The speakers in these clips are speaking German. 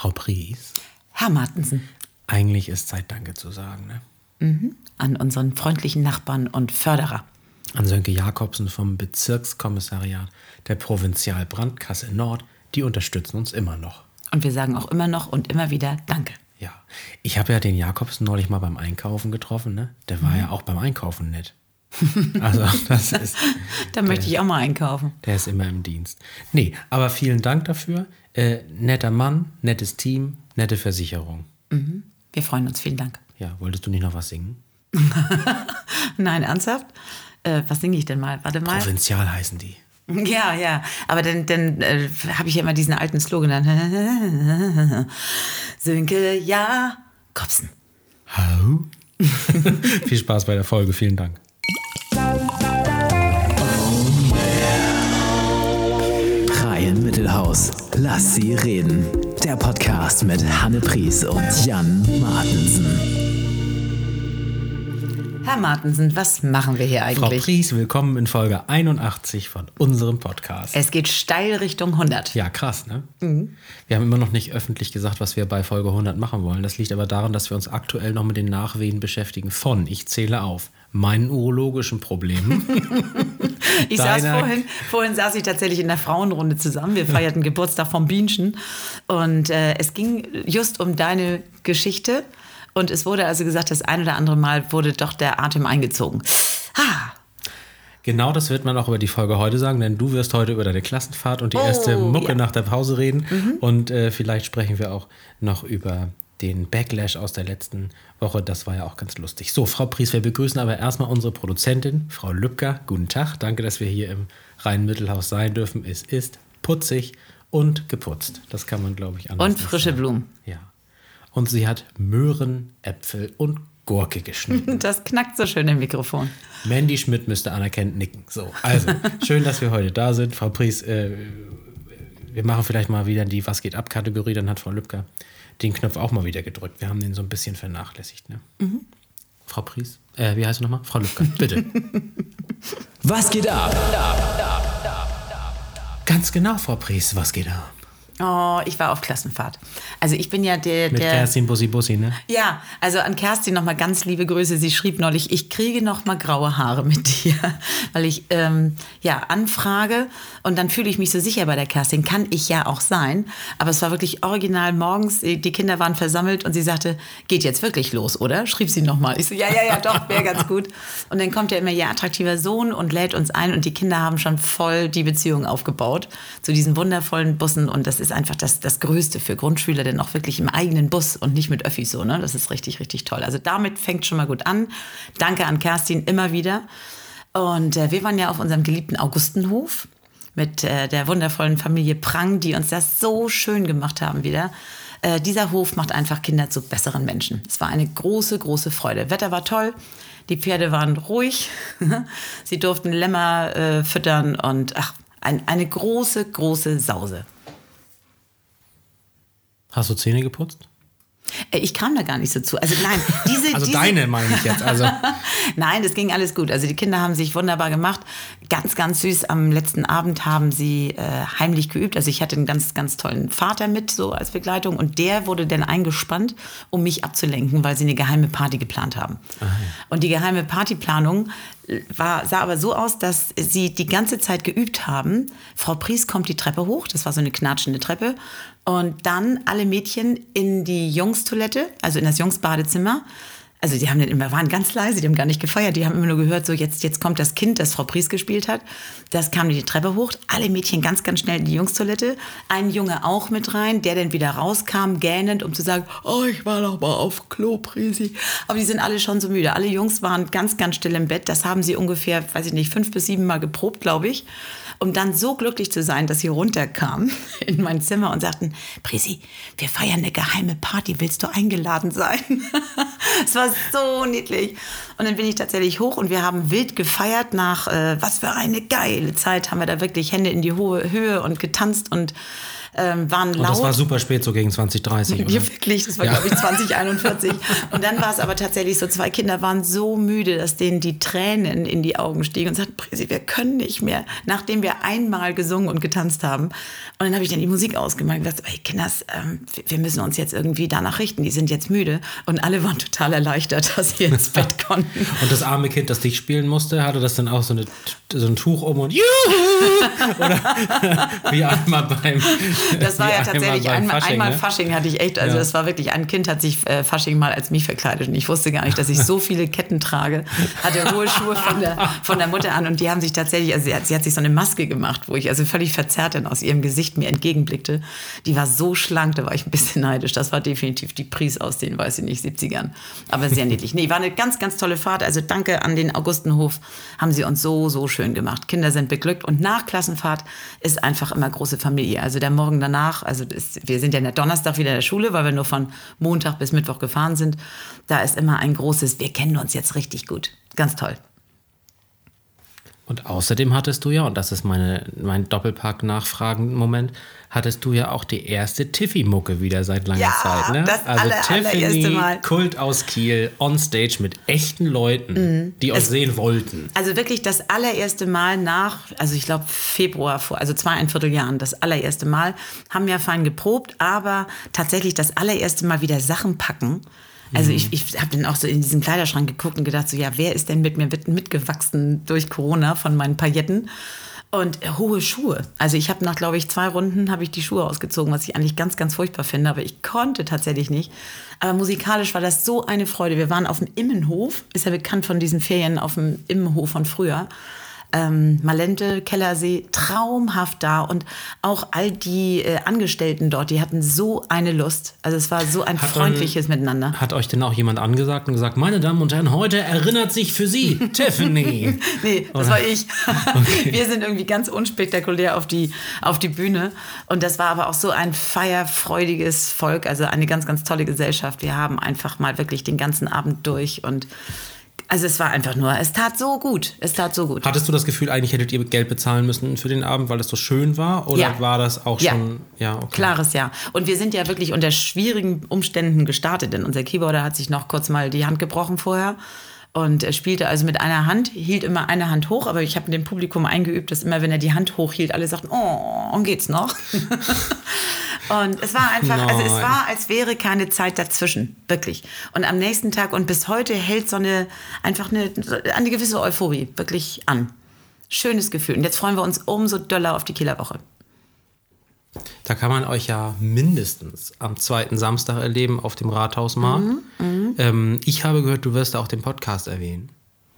Frau Pries, Herr Martensen, eigentlich ist Zeit, Danke zu sagen. Ne? an unseren freundlichen Nachbarn und Förderer. An Sönke Jakobsen vom Bezirkskommissariat der Provinzialbrandkasse Nord, die unterstützen uns immer noch. Und wir sagen auch immer noch und immer wieder Danke. Ja, ich habe ja den Jakobsen neulich mal beim Einkaufen getroffen. Ne? Der war ja auch beim Einkaufen nett. Also, das ist, Da möchte ich auch mal einkaufen. der ist immer im Dienst. Nee, aber vielen Dank dafür. Äh, netter Mann, nettes Team, nette Versicherung. Wir freuen uns. Vielen Dank. Ja, wolltest du nicht noch was singen? Nein, ernsthaft? Äh, was singe ich denn mal? Warte mal. Provinzial heißen die. Ja, ja. Aber dann, dann äh, habe ich ja immer diesen alten Slogan. Dann. Sönke, ja, Kopsen. Hau. Viel Spaß bei der Folge, vielen Dank. Reihen Mittelhaus. Lass sie reden. Der Podcast mit Hanne Pries und Jan Martensen. Herr Martensen, was machen wir hier Frau eigentlich? Pries, willkommen in Folge 81 von unserem Podcast. Es geht steil Richtung 100. Ja, krass, ne? Wir haben immer noch nicht öffentlich gesagt, was wir bei Folge 100 machen wollen. Das liegt aber daran, dass wir uns aktuell noch mit den Nachwehen beschäftigen von, ich zähle auf, meinen urologischen Problemen. Ich saß vorhin, vorhin saß ich tatsächlich in der Frauenrunde zusammen. Wir feierten Geburtstag vom Bienchen. Und äh, es ging just um deine Geschichte. Und es wurde also gesagt, das ein oder andere Mal wurde doch der Atem eingezogen. Ah, genau das wird man auch über die Folge heute sagen, denn du wirst heute über deine Klassenfahrt und die erste Oh, Mucke ja. Mhm. nach der Pause reden. Und äh, vielleicht sprechen wir auch noch über den Backlash aus der letzten Woche. Das war ja auch ganz lustig. So, Frau Pries, wir begrüßen aber erstmal unsere Produzentin, Frau Lübcker. Guten Tag. Danke, dass wir hier im Rhein-Mittelhaus sein dürfen. Es ist putzig und geputzt. Das kann man, glaube ich, anders und frische sagen. Blumen. Ja. Und sie hat Möhren, Äpfel und Gurke geschnitten. Das knackt so schön im Mikrofon. Mandy Schmidt müsste anerkennend nicken. So, also, schön, dass wir heute da sind. Frau Pries, äh, wir machen vielleicht mal wieder die Was geht ab Kategorie. Dann hat Frau Lübcker den Knopf auch mal wieder gedrückt. Wir haben den so ein bisschen vernachlässigt. Ne? Frau Pries, äh, wie heißt du nochmal? Frau Lübcker, bitte. Was geht ab? Ganz genau, Frau Pries, was geht ab? Oh, ich war auf Klassenfahrt. Also ich bin ja der, Mit der Kerstin Bussi Bussi, ne? Ja, also an Kerstin nochmal ganz liebe Grüße. Sie schrieb neulich, ich kriege nochmal graue Haare mit dir, weil ich ähm, ja anfrage und dann fühle ich mich so sicher bei der Kerstin. Kann ich ja auch sein, aber es war wirklich original morgens. Die Kinder waren versammelt und sie sagte, geht jetzt wirklich los, oder? Schrieb sie nochmal. Ich so, ja, ja, ja, doch, wäre ganz gut. Und dann kommt ja immer ihr attraktiver Sohn und lädt uns ein und die Kinder haben schon voll die Beziehung aufgebaut zu diesen wundervollen Bussen und das ist einfach das, das Größte für Grundschüler, denn auch wirklich im eigenen Bus und nicht mit Öffis so, ne? Das ist richtig, richtig toll. Also damit fängt schon mal gut an. Danke an Kerstin immer wieder. Und äh, wir waren ja auf unserem geliebten Augustenhof mit äh, der wundervollen Familie Prang, die uns das so schön gemacht haben wieder. Äh, dieser Hof macht einfach Kinder zu besseren Menschen. Es war eine große, große Freude. Wetter war toll, die Pferde waren ruhig, sie durften Lämmer äh, füttern und ach, ein, eine große, große Sause. Hast du Zähne geputzt? Äh, Ich kam da gar nicht so zu. Also nein, diese, Also diese, deine meine ich jetzt. Also, Nein, das ging alles gut. Also die Kinder haben sich wunderbar gemacht. Ganz, ganz süß. Am letzten Abend haben sie äh, heimlich geübt. Also ich hatte einen ganz, ganz tollen Vater mit, so als Begleitung. Und der wurde dann eingespannt, um mich abzulenken, weil sie eine geheime Party geplant haben. Und die geheime Partyplanung äh, war, sah aber so aus, dass sie die ganze Zeit geübt haben. Frau Pries kommt die Treppe hoch. Das war so eine knatschende Treppe. Und dann alle Mädchen in die Jungstoilette, also in das Jungsbadezimmer. Also die haben dann immer, waren ganz leise, die haben gar nicht gefeiert, die haben immer nur gehört, so jetzt, jetzt kommt das Kind, das Frau Pries gespielt hat. Das kam die Treppe hoch, alle Mädchen ganz, ganz schnell in die Jungstoilette. Ein Junge auch mit rein, der dann wieder rauskam, gähnend, um zu sagen, oh, ich war doch mal auf Klo, Prisi. Aber die sind alle schon so müde. Alle Jungs waren ganz, ganz still im Bett. Das haben sie ungefähr, weiß ich nicht, fünf bis sieben Mal geprobt, glaube ich. Um dann so glücklich zu sein, dass sie runterkamen in mein Zimmer und sagten, Prisi, wir feiern eine geheime Party, willst du eingeladen sein? Es war so niedlich. Und dann bin ich tatsächlich hoch und wir haben wild gefeiert nach, äh, was für eine geile Zeit, haben wir da wirklich Hände in die hohe Höhe und getanzt und ähm, waren laut. Und das war super spät, so gegen 2030. Oder? Ja, wirklich, das war, Ja. glaube ich, 2041. Und dann war es aber tatsächlich so, zwei Kinder waren so müde, dass denen die Tränen in die Augen stiegen und sagten, Prisi, wir können nicht mehr, nachdem wir einmal gesungen und getanzt haben. Und dann habe ich dann die Musik ausgemacht und gesagt, ey Kinders, ähm, wir- müssen uns jetzt irgendwie danach richten, die sind jetzt müde. Und alle waren total erleichtert, dass wir ins Bett konnten. Und das arme Kind, das dich spielen musste, hatte das dann auch so, eine, so ein Tuch um und Juhu! Oder wie einmal beim. Das war ja tatsächlich einmal, Fasching, einmal ne? Fasching hatte ich echt, also Ja. das war wirklich, ein Kind hat sich äh, Fasching mal als mich verkleidet und ich wusste gar nicht, dass ich so viele Ketten trage, hatte hohe Schuhe von der, von der Mutter an und die haben sich tatsächlich, also sie hat, sie hat sich so eine Maske gemacht, wo ich also völlig verzerrt dann aus ihrem Gesicht mir entgegenblickte. Die war so schlank, da war ich ein bisschen neidisch. Das war definitiv die Pries aus den, weiß ich nicht, 70ern. Aber sehr niedlich. Nee, war eine ganz, ganz tolle Fahrt. Also danke an den Augustenhof, haben sie uns so, so schön gemacht. Kinder sind beglückt und nach Klassenfahrt ist einfach immer große Familie. Also der Morgen danach, also das, wir sind ja der Donnerstag wieder in der Schule, weil wir nur von Montag bis Mittwoch gefahren sind. Da ist immer ein großes, wir kennen uns jetzt richtig gut. Ganz toll. Und außerdem hattest du ja, und das ist meine, mein Doppelpack-Nachfragen-Moment, hattest du ja auch die erste Tiffy-Mucke wieder seit langer Ja, Zeit. Ne? das also aller- Tiffany, allererste Mal. Kult aus Kiel, on stage mit echten Leuten, die euch Mhm. Es- sehen wollten. Also wirklich das allererste Mal nach, also ich glaube Februar vor, also zweieinviertel Jahren, das allererste Mal, haben ja fein geprobt, aber tatsächlich das allererste Mal wieder Sachen packen. Also ich, ich habe dann auch so in diesen Kleiderschrank geguckt und gedacht, so ja, wer ist denn mit mir mit, mitgewachsen durch Corona von meinen Pailletten? Und äh, hohe Schuhe. Also ich habe nach, glaube ich, zwei Runden habe ich die Schuhe ausgezogen, was ich eigentlich ganz, ganz furchtbar finde, aber ich konnte tatsächlich nicht. Aber musikalisch war das so eine Freude. Wir waren auf dem Immenhof, ist ja bekannt von diesen Ferien auf dem Immenhof von früher. Ähm, Malente, Kellersee, traumhaft da. Und auch all die äh, Angestellten dort, die hatten so eine Lust. Also es war so ein Hat man- freundliches Miteinander. Hat euch denn auch jemand angesagt und gesagt, meine Damen und Herren, heute erinnert sich für Sie Tiffany. Nee, das Oder? war ich. Wir sind irgendwie ganz unspektakulär auf die, auf die Bühne. Und das war aber auch so ein feierfreudiges Volk, also eine ganz, ganz tolle Gesellschaft. Wir haben einfach mal wirklich den ganzen Abend durch und also es war einfach nur, es tat so gut. Es tat so gut. Hattest du das Gefühl, eigentlich hättet ihr Geld bezahlen müssen für den Abend, weil es so schön war? Oder Ja. war das auch Ja. schon. Ja, okay. Klares Ja. Und wir sind ja wirklich unter schwierigen Umständen gestartet, denn unser Keyboarder hat sich noch kurz mal die Hand gebrochen vorher. Und er spielte also mit einer Hand, hielt immer eine Hand hoch, aber ich habe dem Publikum eingeübt, dass immer, wenn er die Hand hochhielt, alle sagten, oh, geht's noch? und es war einfach, also es Nein. war, als wäre keine Zeit dazwischen, wirklich. Und am nächsten Tag und bis heute hält so eine, einfach eine, eine gewisse Euphorie wirklich an. Schönes Gefühl. Und jetzt freuen wir uns umso doller auf die Kieler Woche. Da kann man euch ja mindestens am zweiten Samstag erleben auf dem Rathausmarkt. Mhm, ähm, ich habe gehört, du wirst da auch den Podcast erwähnen.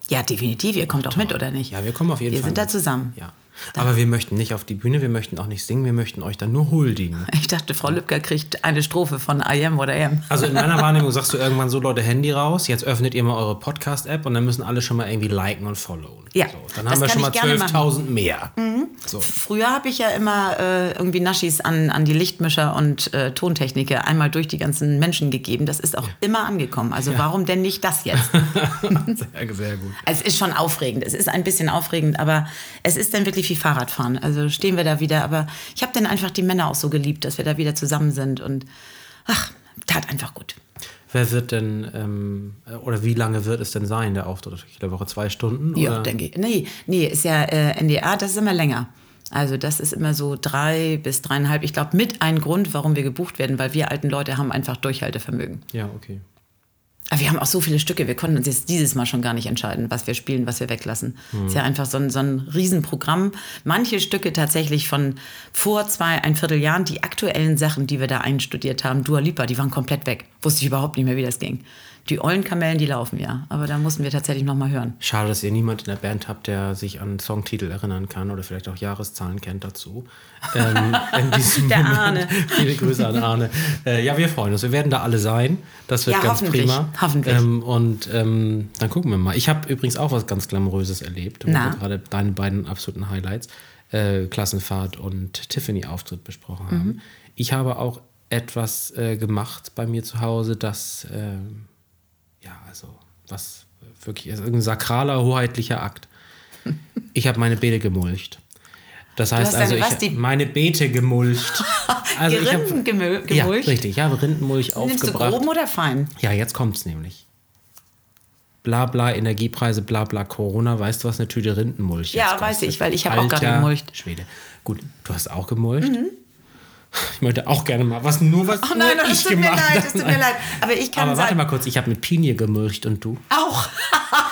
Ja, definitiv. Ihr kommt auch mit, oder nicht? Ja, wir kommen auf jeden Wir Fall. sind da mit. zusammen. Ja. Aber wir möchten nicht auf die Bühne, wir möchten auch nicht singen, wir möchten euch dann nur huldigen. Ich dachte, Frau Lübcker kriegt eine Strophe von I am oder am. Also in meiner Wahrnehmung sagst du irgendwann so, Leute, Handy raus, jetzt öffnet ihr mal eure Podcast-App und dann müssen alle schon mal irgendwie liken und followen. Ja, so, dann haben wir schon mal ich gerne machen. 12.000 mehr. So. Früher habe ich ja immer äh, irgendwie Naschis an, an die Lichtmischer und äh, Tontechniker einmal durch die ganzen Menschen gegeben. Das ist auch immer angekommen. Also warum denn nicht das jetzt? Sehr, sehr gut. Also es ist schon aufregend. Es ist ein bisschen aufregend, aber es ist dann wirklich wie Fahrradfahren. Also stehen wir da wieder. Aber ich habe dann einfach die Männer auch so geliebt, dass wir da wieder zusammen sind. Und ach, tat einfach gut. Wer wird denn, ähm, oder wie lange wird es denn sein, der Auftritt? Jede Woche zwei Stunden? Ja, oder? denke ich. Nee, nee, ist ja äh, NDA, das ist immer länger. Also das ist immer so drei bis dreieinhalb. Ich glaube, mit ein Grund, warum wir gebucht werden, weil wir alten Leute haben einfach Durchhaltevermögen. Ja, okay. Aber wir haben auch so viele Stücke, wir konnten uns jetzt dieses Mal schon gar nicht entscheiden, was wir spielen, was wir weglassen. Ist ja einfach so ein, so ein Riesenprogramm. Manche Stücke tatsächlich von vor zwei, ein Vierteljahren, die aktuellen Sachen, die wir da einstudiert haben, Dua Lipa, die waren komplett weg. Wusste ich überhaupt nicht mehr, wie das ging. Die Eulenkamellen, die laufen ja. Aber da mussten wir tatsächlich noch mal hören. Schade, dass ihr niemand in der Band habt, der sich an Songtitel erinnern kann oder vielleicht auch Jahreszahlen kennt dazu. Ähm, in diesem Der Moment. Arne. Viele Grüße an Arne. Äh, ja, wir freuen uns. Wir werden da alle sein. Das wird Ja, ganz hoffentlich. prima. Hoffentlich. Ähm, und ähm, dann gucken wir mal. Ich habe übrigens auch was ganz Glamouröses erlebt, wo Na? wir gerade deine beiden absoluten Highlights, äh, Klassenfahrt und Tiffany-Auftritt besprochen haben. Mhm. Ich habe auch etwas äh, gemacht bei mir zu Hause, das ähm, ja, also was wirklich ist, irgendein sakraler, hoheitlicher Akt. Ich habe meine Beete gemulcht. Das heißt also, ich die- meine Beete gemulcht. Also ich hab- Rinden Ja, gemulcht? richtig. Ich habe Rindenmulch Nimmst du aufgebracht. groben oder fein? Ja, jetzt kommt's nämlich. Bla bla, Energiepreise, bla bla, Corona. Weißt du, was eine Tüte Rindenmulch Ja, jetzt weiß kostet? ich, weil ich hab auch gerade gemulcht. Schwede. Gut, du hast auch gemulcht? Ich möchte auch gerne mal was, nur was Oh nein, nur das ich tut mir gemacht leid, habe. es tut mir leid. Aber ich kann Aber warte mal kurz, ich habe mit Pinie gemulcht und du? Auch.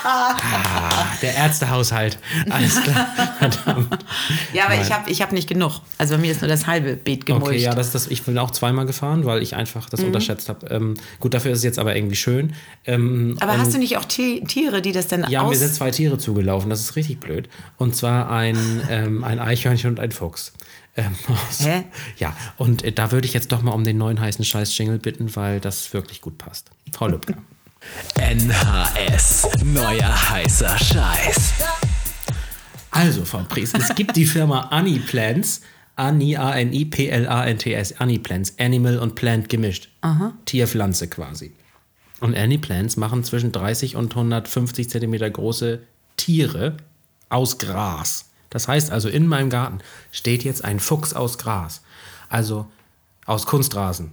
Ah, der Ärztehaushalt. Alles klar. Verdammt. Ja, aber Nein. ich habe ich hab nicht genug. Also bei mir ist nur das halbe Beet gemulcht. Okay, ja, das, ist das, ich bin auch zweimal gefahren, weil ich einfach Mhm. das unterschätzt habe. Ähm, gut, dafür ist es jetzt aber irgendwie schön. Ähm, aber hast du nicht auch Ti- Tiere, die das dann Ja, mir sind zwei Tiere zugelaufen, das ist richtig blöd. Und zwar ein, ähm, ein Eichhörnchen und ein Fuchs. Ähm, Hä? Ja, und äh, da würde ich jetzt doch mal um den neuen heißen Scheiß-Jingle bitten, weil das wirklich gut passt. Frau Lübcker. NHS. Neuer heißer Scheiß. Also, Frau Pries, es gibt die Firma Aniplants. Ani, A-N-I-P-L-A-N-T-S. Aniplants. Animal und Plant gemischt. Tier-Pflanze quasi. Und Aniplants machen zwischen 30 und 150 Zentimeter große Tiere aus Gras. Das heißt also, in meinem Garten steht jetzt ein Fuchs aus Gras. Also aus Kunstrasen.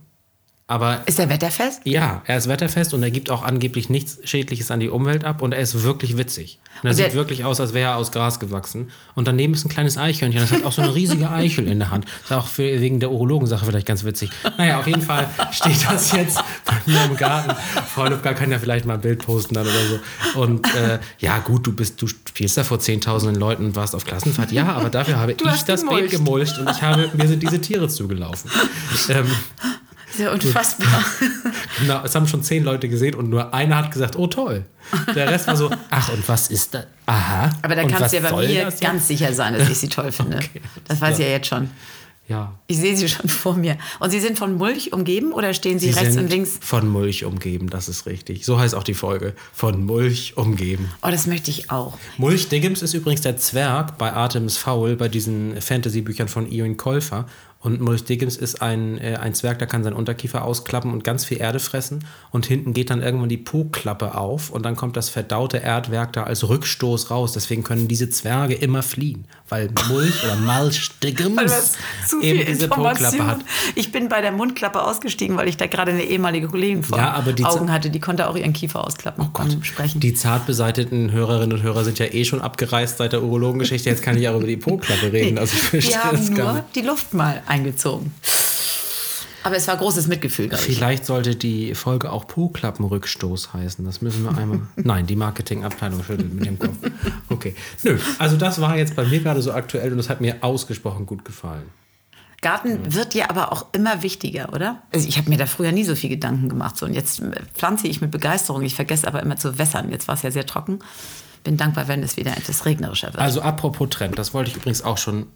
Aber Ist der wetterfest? ja, er ist wetterfest und er gibt auch angeblich nichts Schädliches an die Umwelt ab und er ist wirklich witzig. Und er Und sieht wirklich aus, als wäre er aus Gras gewachsen. Und daneben ist ein kleines Eichhörnchen, das hat auch so eine riesige Eichel in der Hand. Das ist auch für, wegen der Urologensache vielleicht ganz witzig. Naja, auf jeden Fall steht das jetzt bei mir im Garten. Frau Lübcker kann ja vielleicht mal ein Bild posten dann oder so. Und äh, ja, gut, du bist, du spielst da vor zehntausenden Leuten und warst auf Klassenfahrt. Ja, aber dafür habe ich hast das Beet gemulcht. gemulcht und ich habe, mir sind diese Tiere zugelaufen. Ähm, Ist ja unfassbar. Genau, es haben schon zehn Leute gesehen und nur einer hat gesagt, oh toll. Der Rest war so, ach und was ist das? Aha. Aber da kannst du ja bei mir ganz sicher sein, dass ich sie toll finde. Okay, das weiß ich ja. ja jetzt schon. Ja. Ich sehe sie schon vor mir. Und sie sind von Mulch umgeben oder stehen sie, Sie rechts und links? von Mulch umgeben, das ist richtig. So heißt auch die Folge. Von Mulch umgeben. Oh, das möchte ich auch. Mulch Diggums ist übrigens der Zwerg bei Artemis Fowl, bei diesen Fantasy-Büchern von Ewan Colfer. Und Mulch Diggums ist ein, äh, ein Zwerg, der kann seinen Unterkiefer ausklappen und ganz viel Erde fressen. Und hinten geht dann irgendwann die Po-Klappe auf und dann kommt das verdaute Erdwerk da als Rückstoß raus. Deswegen können diese Zwerge immer fliehen, weil Mulch oder Mulch viel eben diese Po-Klappe hat. Ich bin bei der Mundklappe ausgestiegen, weil ich da gerade eine ehemalige Kollegin vor Ja, Augen hatte. Die konnte auch ihren Kiefer ausklappen beim Sprechen. Die zart beseiteten Hörerinnen und Hörer sind ja eh schon abgereist seit der Urologengeschichte. Jetzt kann ich auch über die Po-Klappe reden. Also ich verstehe die haben nur die Luft mal eingezogen. Aber es war großes Mitgefühl, glaube ich. Vielleicht sollte die Folge auch Po-Klappenrückstoß heißen. Das müssen wir einmal. Nein, die Marketingabteilung schüttelt mit dem Kopf. Okay. Nö, also das war jetzt bei mir gerade so aktuell und das hat mir ausgesprochen gut gefallen. Garten wird ja aber auch immer wichtiger, oder? Also ich habe mir da früher nie so viel Gedanken gemacht. So, und jetzt äh, pflanze ich mit Begeisterung. Ich vergesse aber immer zu wässern. Jetzt war es ja sehr trocken. Bin dankbar, wenn es wieder etwas regnerischer wird. Also apropos Trend, das wollte ich übrigens auch schon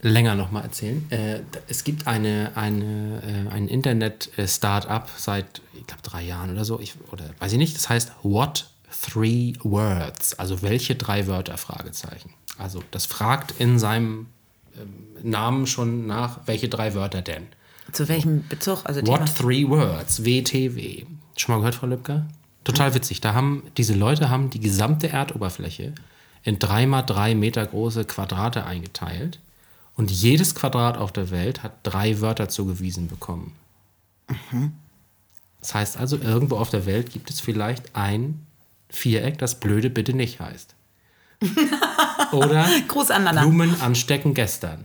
länger nochmal erzählen. Äh, es gibt eine, eine, äh, ein Internet-Startup seit, ich glaube, drei Jahren oder so, ich, oder weiß ich nicht, das heißt What Three Words, also welche drei Wörter, Fragezeichen. Also das fragt in seinem ähm, Namen schon nach, welche drei Wörter denn. Zu welchem Bezug? Also What Thema? Three Words, WTW. Schon mal gehört, Frau Lübcker? Total witzig. Da haben, diese Leute haben die gesamte Erdoberfläche in drei mal drei Meter große Quadrate eingeteilt. Und jedes Quadrat auf der Welt hat drei Wörter zugewiesen bekommen. Das heißt also, irgendwo auf der Welt gibt es vielleicht ein Viereck, das blöde bitte nicht heißt. Oder Gruß an Nana. Blumen anstecken gestern.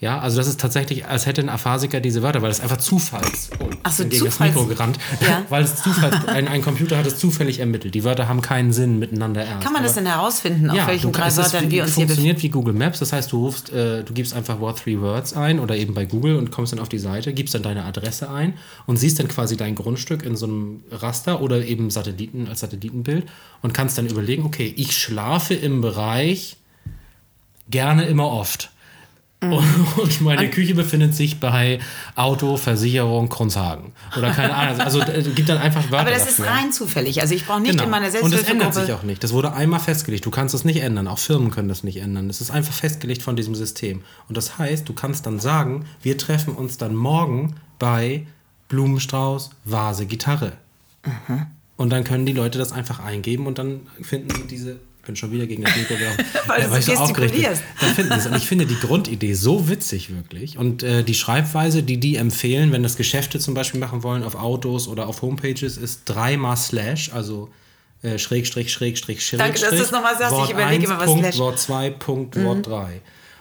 Ja, also das ist tatsächlich, als hätte ein Aphasiker diese Wörter, weil das einfach Zufalls. Oh, Ach so, gegen Zufalls- das Mikro gerannt. Ja. weil es Zufalls, ein, ein Computer hat es zufällig ermittelt. Die Wörter haben keinen Sinn miteinander ernst. Kann man das Aber- denn herausfinden, auf ja, welchen du, drei es Wörtern wir uns hier befinden? funktioniert wie Google Maps. Das heißt, du rufst, äh, du gibst einfach What Three Words ein oder eben bei Google und kommst dann auf die Seite, gibst dann deine Adresse ein und siehst dann quasi dein Grundstück in so einem Raster oder eben Satelliten als Satellitenbild und kannst dann überlegen, okay, ich schlafe im Bereich gerne immer oft. Mhm. Und, meine Küche befindet sich bei Auto, Versicherung, Kronzhagen. Oder keine Ahnung. Also äh, gibt dann einfach Wörter Aber das ist dafür. rein zufällig. Also ich brauche nicht in meiner Genau. Und das ändert sich auch nicht. Das wurde einmal festgelegt. Du kannst das nicht ändern. Auch Firmen können das nicht ändern. Das ist einfach festgelegt von diesem System. Und das heißt, du kannst dann sagen, wir treffen uns dann morgen bei Blumenstrauß, Vase, Gitarre. Mhm. Und dann können die Leute das einfach eingeben und dann finden sie diese bin schon wieder gegen das Mikro gelaufen. Weil du weil ich so aufgeregt bin. Da finden sie es. Und ich finde die Grundidee so witzig wirklich. Und äh, die Schreibweise, die die empfehlen, wenn das Geschäfte zum Beispiel machen wollen auf Autos oder auf Homepages, ist dreimal Slash, also äh, Schrägstrich, Schrägstrich, Schrägstrich. Danke, dass du es nochmal sagst. Ich Wort überlege 1, immer, was Punkt, Slash- Mhm. Wort 2, Punkt, Wort 3.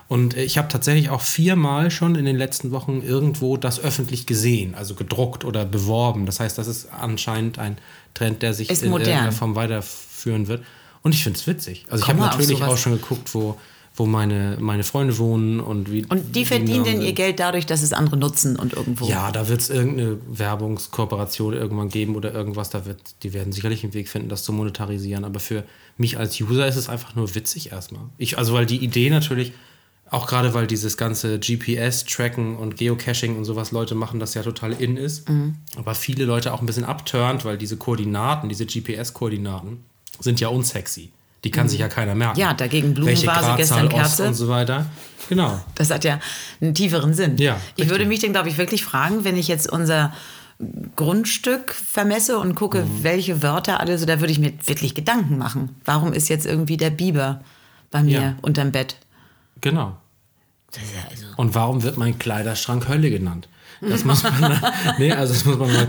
Und äh, ich habe tatsächlich auch viermal schon in den letzten Wochen irgendwo das öffentlich gesehen, also gedruckt oder beworben. Das heißt, das ist anscheinend ein Trend, der sich Ist in modern. irgendeiner Form weiterführen wird. Und ich finde es witzig. Also ich Komm habe natürlich auch schon geguckt, wo, wo meine, meine Freunde wohnen und wie. Und die verdienen genau denn ihr Geld dadurch, dass es andere nutzen und irgendwo. Ja, da wird es irgendeine Werbungskooperation irgendwann geben oder irgendwas. Da wird, die werden sicherlich einen Weg finden, das zu monetarisieren. Aber für mich als User ist es einfach nur witzig erstmal. Ich, also weil die Idee natürlich, auch gerade weil dieses ganze GPS-Tracken und Geocaching und sowas Leute machen, das ja total in ist. Mhm. Aber viele Leute auch ein bisschen abturnt, weil diese Koordinaten, diese GPS-Koordinaten sind ja unsexy. Die kann sich ja keiner merken. Mhm. Ja, dagegen Blumenvase, gestern Ost Kerze. und so weiter. Genau. Das hat ja einen tieferen Sinn. Ja, ich würde mich dann, glaube ich, wirklich fragen, wenn ich jetzt unser Grundstück vermesse und gucke, Mhm. welche Wörter alle so, da würde ich mir wirklich Gedanken machen. Warum ist jetzt irgendwie der Biber bei mir Ja. unterm Bett? Genau. Ja also Und warum wird mein Kleiderschrank Hölle genannt? Das muss man, nee, also das muss man mal.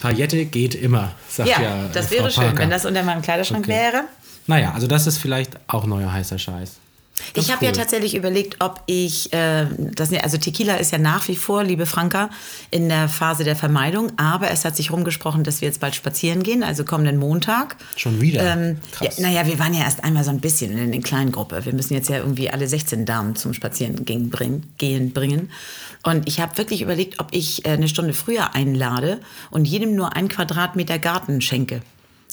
Paillette geht immer, sagt ja. ja, äh, das Frau wäre schön, Parker. wenn das unter meinem Kleiderschrank Okay. wäre. Naja, also das ist vielleicht auch neuer heißer Scheiß. Das Ich habe ja cool. tatsächlich überlegt, ob ich, äh, das, also Tequila ist ja nach wie vor, liebe Franka, in der Phase der Vermeidung, aber es hat sich rumgesprochen, dass wir jetzt bald spazieren gehen, also kommenden Montag. Schon wieder. Ähm, ja, Krass. naja, wir waren ja erst einmal so ein bisschen in der kleinen Gruppe. Wir müssen jetzt ja irgendwie alle 16 Damen zum Spazierengehen bringen, gehen bringen. Und ich habe wirklich überlegt, ob ich äh, eine Stunde früher einlade und jedem nur ein Quadratmeter Garten schenke.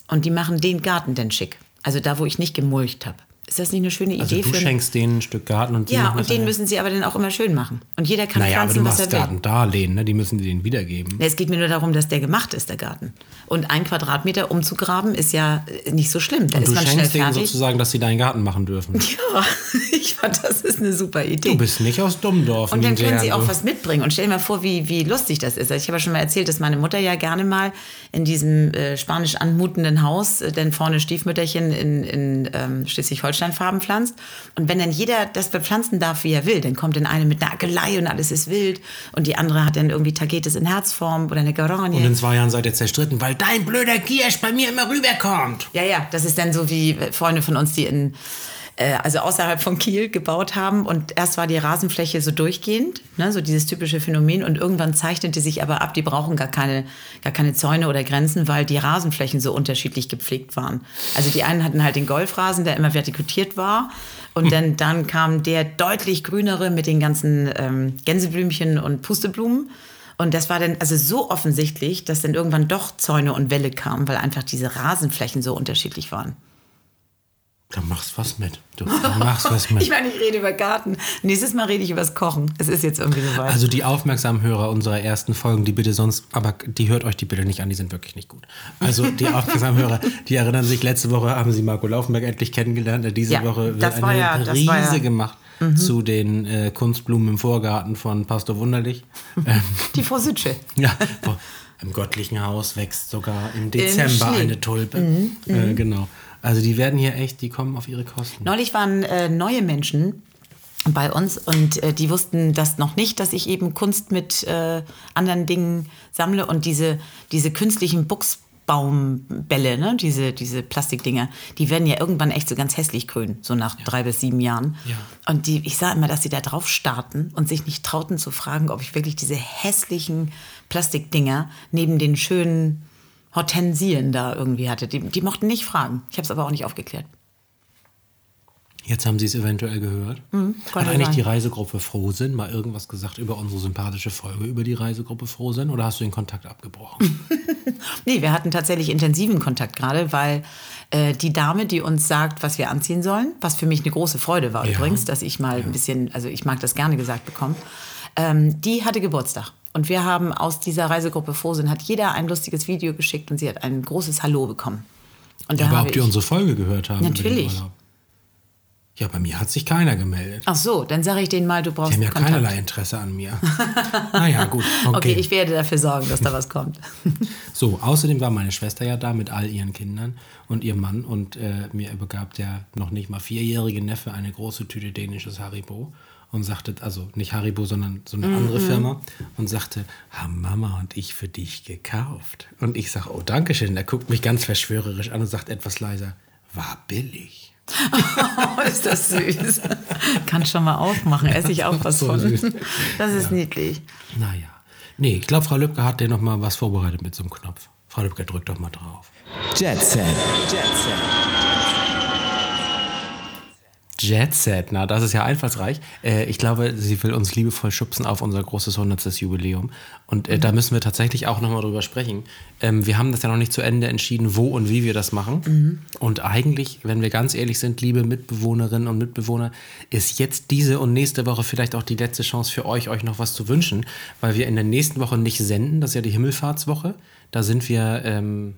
Und die machen den Garten dann schick. Also da, wo ich nicht gemulcht habe. Ist das nicht eine schöne Also Idee du für schenkst denen ein Stück Garten und die Ja, und den müssen sie aber dann auch immer schön machen. Und jeder kann Naja, aber du pflanzen, was machst er will. Gartendarlehen, ne? Die müssen die denen wiedergeben. Es geht mir nur darum, dass der gemacht ist, der Garten. Und ein Quadratmeter umzugraben ist ja nicht so schlimm. Da Und ist du man schenkst denen fertig. sozusagen, dass sie deinen Garten machen dürfen. Ja, ich fand, das ist eine super Idee. Du bist nicht aus Dummdorf. und dann können sie auch was mitbringen. Und stell dir mal vor, wie, wie lustig das ist. Also ich habe ja schon mal erzählt, dass meine Mutter ja gerne mal in diesem äh, spanisch anmutenden Haus, äh, denn vorne Stiefmütterchen in, in ähm, Schleswig-Holstein-Farben pflanzt. Und wenn dann jeder das bepflanzen darf, wie er will, dann kommt dann eine mit einer Agelei und alles ist wild. Und die andere hat dann irgendwie Tagetes in Herzform oder eine Garanie. Und in zwei Jahren seid ihr zerstritten, weil dein blöder Giersch bei mir immer rüberkommt. Ja, ja, das ist dann so wie Freunde von uns, die in, äh, also außerhalb von Kiel gebaut haben. Und erst war die Rasenfläche so durchgehend, ne, so dieses typische Phänomen. Und irgendwann zeichnete sich aber ab, die brauchen gar keine, gar keine Zäune oder Grenzen, weil die Rasenflächen so unterschiedlich gepflegt waren. Also die einen hatten halt den Golfrasen, der immer vertikutiert war. Und dann, dann kam der deutlich grünere mit den ganzen ähm, Gänseblümchen und Pusteblumen. Und das war dann also so offensichtlich, dass dann irgendwann doch Zäune und Wälle kamen, weil einfach diese Rasenflächen so unterschiedlich waren. Da machst was mit. Du machst was mit. Ich meine, ich rede über Garten. Nächstes Mal rede ich über das Kochen. Es ist jetzt irgendwie soweit. Also die aufmerksamen Hörer unserer ersten Folgen, die bitte sonst, aber die hört euch die bitte nicht an, die sind wirklich nicht gut. Also die aufmerksamen Hörer, die erinnern sich, letzte Woche haben sie Marco Laufenberg endlich kennengelernt. Diese Ja, Woche wird eine ja- Riese ja- Mhm. gemacht zu den äh, Kunstblumen im Vorgarten von Pastor Wunderlich. ähm, die Vorsitsche. ja, wo, im göttlichen Haus wächst sogar im Dezember eine Tulpe. Mhm, Äh, genau. Also die werden hier echt, die kommen auf ihre Kosten. Neulich waren äh, neue Menschen bei uns und äh, die wussten das noch nicht, dass ich eben Kunst mit äh, anderen Dingen sammle und diese, diese künstlichen Buchsbaumbälle, ne? diese, diese Plastikdinger, die werden ja irgendwann echt so ganz hässlich grün, so nach drei bis sieben Jahren. Ja. Und die, ich sah immer, dass sie da drauf starten und sich nicht trauten zu fragen, ob ich wirklich diese hässlichen Plastikdinger neben den schönen Hortensien da irgendwie hatte. Die, die mochten nicht fragen. Ich habe es aber auch nicht aufgeklärt. Jetzt haben Sie es eventuell gehört. Hat Hm, könnte eigentlich sein. die Reisegruppe Frohsinn mal irgendwas gesagt über unsere sympathische Folge über die Reisegruppe Frohsinn oder hast du den Kontakt abgebrochen? Nee, wir hatten tatsächlich intensiven Kontakt gerade, weil äh, die Dame, die uns sagt, was wir anziehen sollen, was für mich eine große Freude war Ja. übrigens, dass ich mal ein bisschen, also ich mag das gerne gesagt bekommen, ähm, die hatte Geburtstag. Und wir haben aus dieser Reisegruppe Frohsinn, hat jeder ein lustiges Video geschickt und sie hat ein großes Hallo bekommen. Und da Aber ob die unsere Folge gehört haben? Natürlich. Ja, bei mir hat sich keiner gemeldet. Ach so, dann sage ich denen mal, du brauchst Die haben ja Kontakt. keinerlei Interesse an mir. naja, gut. Okay. Okay, ich werde dafür sorgen, dass da was kommt. so, außerdem war meine Schwester ja da mit all ihren Kindern und ihrem Mann und äh, mir übergab der noch nicht mal vierjährige Neffe eine große Tüte dänisches Haribo und sagte, also nicht Haribo, sondern so eine andere Firma und sagte, haben Mama und ich für dich gekauft. Und ich sage, oh, Dankeschön. Er guckt mich ganz verschwörerisch an und sagt etwas leiser, war billig. Oh, ist das süß. Kann schon mal aufmachen, esse ich auch was So von. süß. Das ist niedlich. Naja. Nee, ich glaube, Frau Lübcke hat dir noch mal was vorbereitet mit so einem Knopf. Frau Lübcke, drück doch mal drauf. Jet Set. Jet Set, na, das ist ja einfallsreich. Äh, ich glaube, sie will uns liebevoll schubsen auf unser großes 100. Jubiläum. Und äh, da müssen wir tatsächlich auch nochmal drüber sprechen. Ähm, wir haben das ja noch nicht zu Ende entschieden, wo und wie wir das machen. Und eigentlich, wenn wir ganz ehrlich sind, liebe Mitbewohnerinnen und Mitbewohner, ist jetzt diese und nächste Woche vielleicht auch die letzte Chance für euch, euch noch was zu wünschen, weil wir in der nächsten Woche nicht senden. Das ist ja die Himmelfahrtswoche. Da sind wir ähm,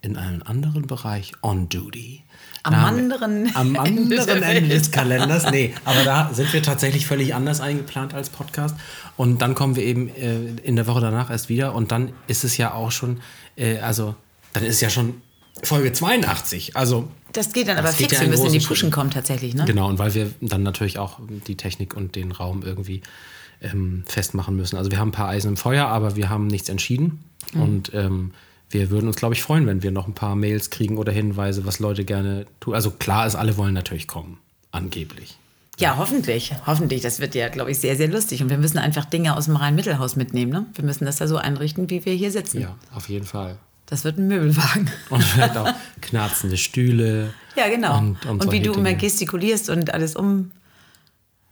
in einem anderen Bereich on duty. Am Da anderen am Ende der anderen Ende Welt. des Kalenders. Nee, aber da sind wir tatsächlich völlig anders eingeplant als Podcast. Und dann kommen wir eben äh, in der Woche danach erst wieder. Und dann ist es ja auch schon, äh, also, dann ist ja schon Folge 82. Also, Das geht dann Das aber geht fix. ja wir in müssen in die Puschen kommen tatsächlich, ne? genau. Und weil wir dann natürlich auch die Technik und den Raum irgendwie ähm, festmachen müssen. Also, wir haben ein paar Eisen im Feuer, aber wir haben nichts entschieden. Mhm. Und ähm, wir würden uns, glaube ich, freuen, wenn wir noch ein paar Mails kriegen oder Hinweise, was Leute gerne tun. Also, klar ist, alle wollen natürlich kommen. Angeblich. Ja, hoffentlich. Hoffentlich. Das wird ja, glaube ich, sehr, sehr lustig. Und wir müssen einfach Dinge aus dem Rhein-Mittelhaus mitnehmen. Ne? Wir müssen das da so einrichten, wie wir hier sitzen. Ja, auf jeden Fall. Das wird ein Möbelwagen. Und vielleicht auch knarzende Stühle. Ja, genau. Und- Und, und wie du immer Dinge. gestikulierst und alles um.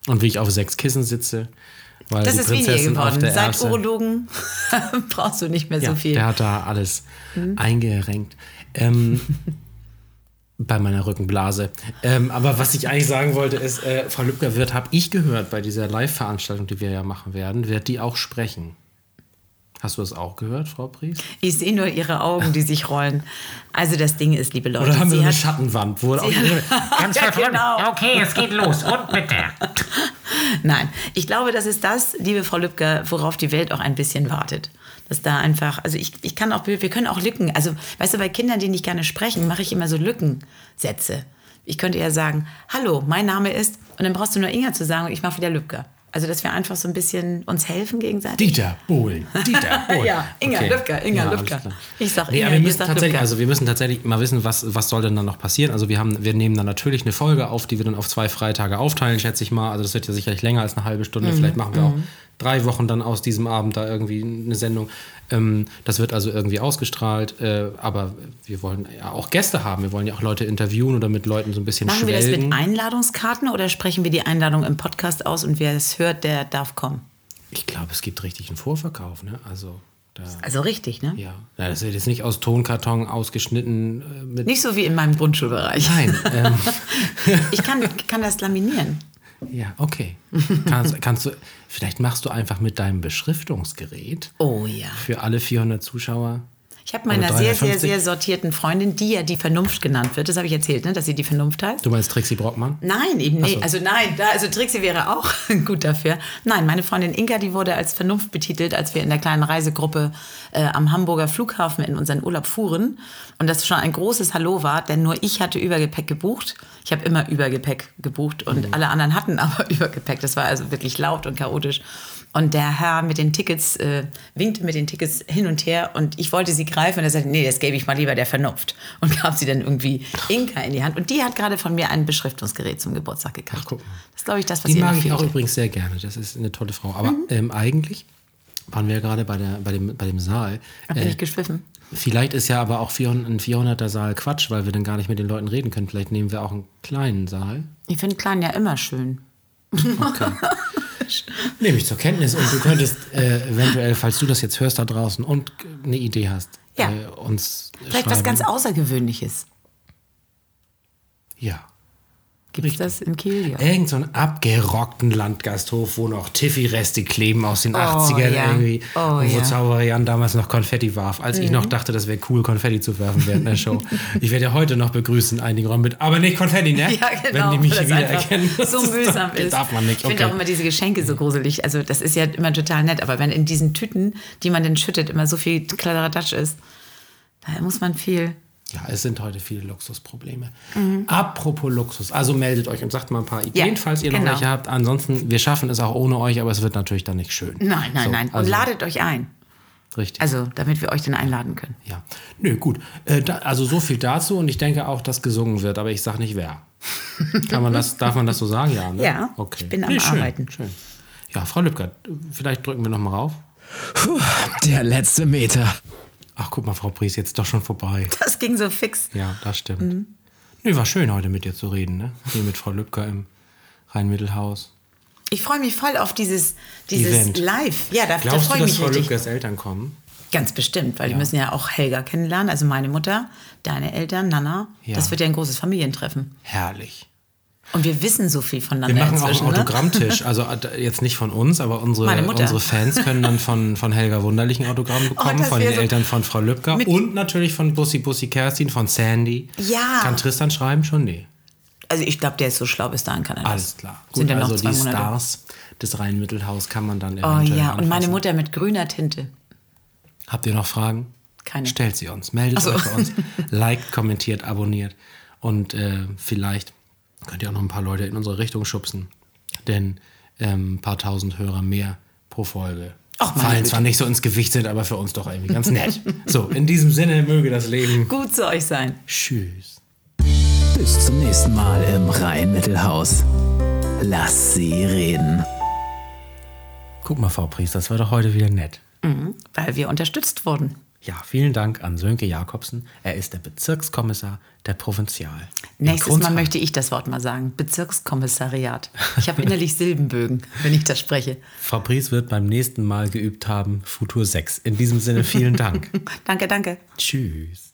Und wie ich auf sechs Kissen sitze. Weil Das ist weniger geworden. Seit Erbse- Urologen brauchst du nicht mehr ja, so viel. Der hat da alles eingerenkt. Ähm, bei meiner Rückenblase. Ähm, aber was ich eigentlich sagen wollte, ist, äh, Frau Lübcker wird, habe ich gehört, bei dieser Live-Veranstaltung, die wir ja machen werden, wird die auch sprechen. Hast du das auch gehört, Frau Pries? Ich sehe nur ihre Augen, die sich rollen. Also das Ding ist, liebe Leute, Oder haben wir sie eine hat, Schattenwand? Wo auch Ganz ja, genau. Okay, es geht los. Und bitte. Nein, ich glaube, das ist das, liebe Frau Lübcker, worauf die Welt auch ein bisschen wartet. Dass da einfach, also ich, ich kann auch, wir können auch Lücken, also weißt du, bei Kindern, die nicht gerne sprechen, mache ich immer so Lückensätze. Ich könnte eher sagen, hallo, mein Name ist, und dann brauchst du nur Inga zu sagen und ich mache wieder Lübcker. Also, dass wir einfach so ein bisschen uns helfen gegenseitig. Dieter Bohlen. Dieter Bohlen. Ja, Inga Lübcker, Inga alles Lübcker. Ich sag nee, Inga, aber wir müssen tatsächlich, Lübcker. also wir müssen tatsächlich mal wissen, was, was soll denn dann noch passieren. Also wir haben, wir nehmen dann natürlich eine Folge auf, die wir dann auf zwei Freitage aufteilen, schätze ich mal. Also das wird ja sicherlich länger als eine halbe Stunde. Mhm, Vielleicht machen wir auch drei Wochen dann aus diesem Abend da irgendwie eine Sendung. Ähm, das wird also irgendwie ausgestrahlt. Äh, aber wir wollen ja auch Gäste haben. Wir wollen ja auch Leute interviewen oder mit Leuten so ein bisschen Machen wir das schwelgen. mit Einladungskarten oder sprechen wir die Einladung im Podcast aus und wer es hört, der darf kommen? ich glaube, es gibt richtig einen Vorverkauf. Ne? Also da, Also richtig, ne? ja. ja, das wird jetzt nicht aus Tonkarton ausgeschnitten äh, mit Nicht so wie in meinem Grundschulbereich. Nein, ähm, Ich kann, kann das laminieren. Ja, okay. Kannst, kannst du, vielleicht machst du einfach mit deinem Beschriftungsgerät Oh ja. für alle 400 Zuschauer. Ich habe meiner sehr, sehr, 350? sehr sortierten Freundin, die ja die Vernunft genannt wird, das habe ich erzählt, ne, dass sie die Vernunft heißt. Du meinst Trixie Brockmann? Nein, eben nicht. so. Also nein, da, also Trixie wäre auch gut dafür. Nein, meine Freundin Inga, die wurde als Vernunft betitelt, als wir in der kleinen Reisegruppe äh, am Hamburger Flughafen in unseren Urlaub fuhren. Und das schon ein großes Hallo war, denn nur ich hatte Übergepäck gebucht. Ich habe immer Übergepäck gebucht und alle anderen hatten aber Übergepäck. Das war also wirklich laut und chaotisch. Und der Herr mit den Tickets äh, winkte mit den Tickets hin und her und ich wollte sie greifen und er sagte, nee, das gebe ich mal lieber der Vernunft. Und gab sie dann irgendwie Inka in die Hand. Und die hat gerade von mir ein Beschriftungsgerät zum Geburtstag gekriegt. Ach, guck. Das ist, glaube ich, das, was Die ihr mag ich auch übrigens sehr gerne. Das ist eine tolle Frau. Aber Mhm. ähm, eigentlich waren wir ja gerade bei, der, bei, dem, bei dem Saal. Bin Äh, ich geschwiffen. vielleicht ist ja aber auch 400, ein 400er Saal Quatsch, weil wir dann gar nicht mit den Leuten reden können. Vielleicht nehmen wir auch einen kleinen Saal. Ich finde Klein ja immer schön. Nehme ich zur Kenntnis und du könntest äh, eventuell, falls du das jetzt hörst da draußen und eine Idee hast, Ja. äh, uns Vielleicht was schreiben. ganz Außergewöhnliches. Ja. Gibt es das in Kiel? Ja. Irgend so einen abgerockten Landgasthof, wo noch Tiffy-Reste kleben aus den 80ern ja. irgendwie. Oh, und wo ja. Zauberer Jan damals noch Konfetti warf. Als ich noch dachte, das wäre cool, Konfetti zu werfen während der Show. ich werde ja heute noch begrüßen in einigen Räumen mit, aber nicht Konfetti, ne? Ja, genau. Wenn die mich weil das wieder einfach erkennen. So mühsam ist. Darf man nicht, Ich finde okay. auch immer diese Geschenke so gruselig. Also das ist ja immer total nett. Aber wenn in diesen Tüten, die man dann schüttet, immer so viel Kladderadatsch ist, da muss man viel... Ja, es sind heute viele Luxusprobleme. Apropos Luxus, also meldet euch und sagt mal ein paar Ideen, Ja, falls ihr noch genau. welche habt. Ansonsten, wir schaffen es auch ohne euch, aber es wird natürlich dann nicht schön. Nein, nein, So, nein. Und also, ladet euch ein. Richtig. Also, damit wir euch dann einladen können. ja. Nö, gut. Äh, da, also so viel dazu und ich denke auch, dass gesungen wird, aber ich sage nicht wer. Kann man das, darf man das so sagen? Ja, ne? Ja, okay. ich bin am Nee, schön, Arbeiten. Schön. Ja, Frau Lübcker, vielleicht drücken wir noch mal rauf. Puh, der letzte Meter. Ach, guck mal, Frau Pries, jetzt doch schon vorbei. Das ging so fix. Ja, das stimmt. Mhm. Nö, war schön heute mit dir zu reden, ne? Hier mit Frau Lübcker im Rhein-Mittelhaus. Ich freue mich voll auf dieses, dieses Event. Live. Ja, da, da freue ich mich Frau richtig. Lübckers Eltern kommen? Ganz bestimmt, weil Ja. die müssen ja auch Helga kennenlernen, also meine Mutter, deine Eltern, Nana. Ja. Das wird ja ein großes Familientreffen. Herrlich. Und wir wissen so viel Wir voneinander machen auch einen. Ne? Autogrammtisch. Also äh, jetzt nicht von uns, aber unsere, unsere Fans können dann von, von Helga Wunderlich ein Autogramm bekommen, das von den so- Eltern von Frau Lübcker und natürlich von Bussi Bussi Kerstin, von Sandy. Ja. Kann Tristan schreiben schon? Nee. Also ich glaube, der ist so schlau, bis dahin kann er das. Alles klar. Sind ja noch also zwei die Monate. Stars des Rhein-Mittelhaus kann man dann Oh eventuell ja, und meine anfassen. Mutter mit grüner Tinte. Habt ihr noch Fragen? Keine. Stellt sie uns. Meldet so. euch bei uns. Liked, kommentiert, abonniert. Und äh, vielleicht könnt ihr auch noch ein paar Leute in unsere Richtung schubsen. Denn ähm, ein paar tausend Hörer mehr pro Folge Ach, fallen Güte. zwar nicht so ins Gewicht, sind aber für uns doch irgendwie ganz nett. so, in diesem Sinne möge das Leben. Gut zu euch sein. Tschüss. Bis zum nächsten Mal im Rhein-Mittelhaus. Lass sie reden. Guck mal, Frau Priest, das war doch heute wieder nett. Weil wir unterstützt wurden. Ja, vielen Dank an Sönke Jakobsen. Er ist der Bezirkskommissar der Provinzial. in Nächstes Mal möchte ich das Wort mal sagen. Bezirkskommissariat. Ich habe innerlich Silbenbögen, wenn ich das spreche. Frau Priest wird beim nächsten Mal geübt haben, Futur 6. In diesem Sinne vielen Dank. Danke, danke. Tschüss.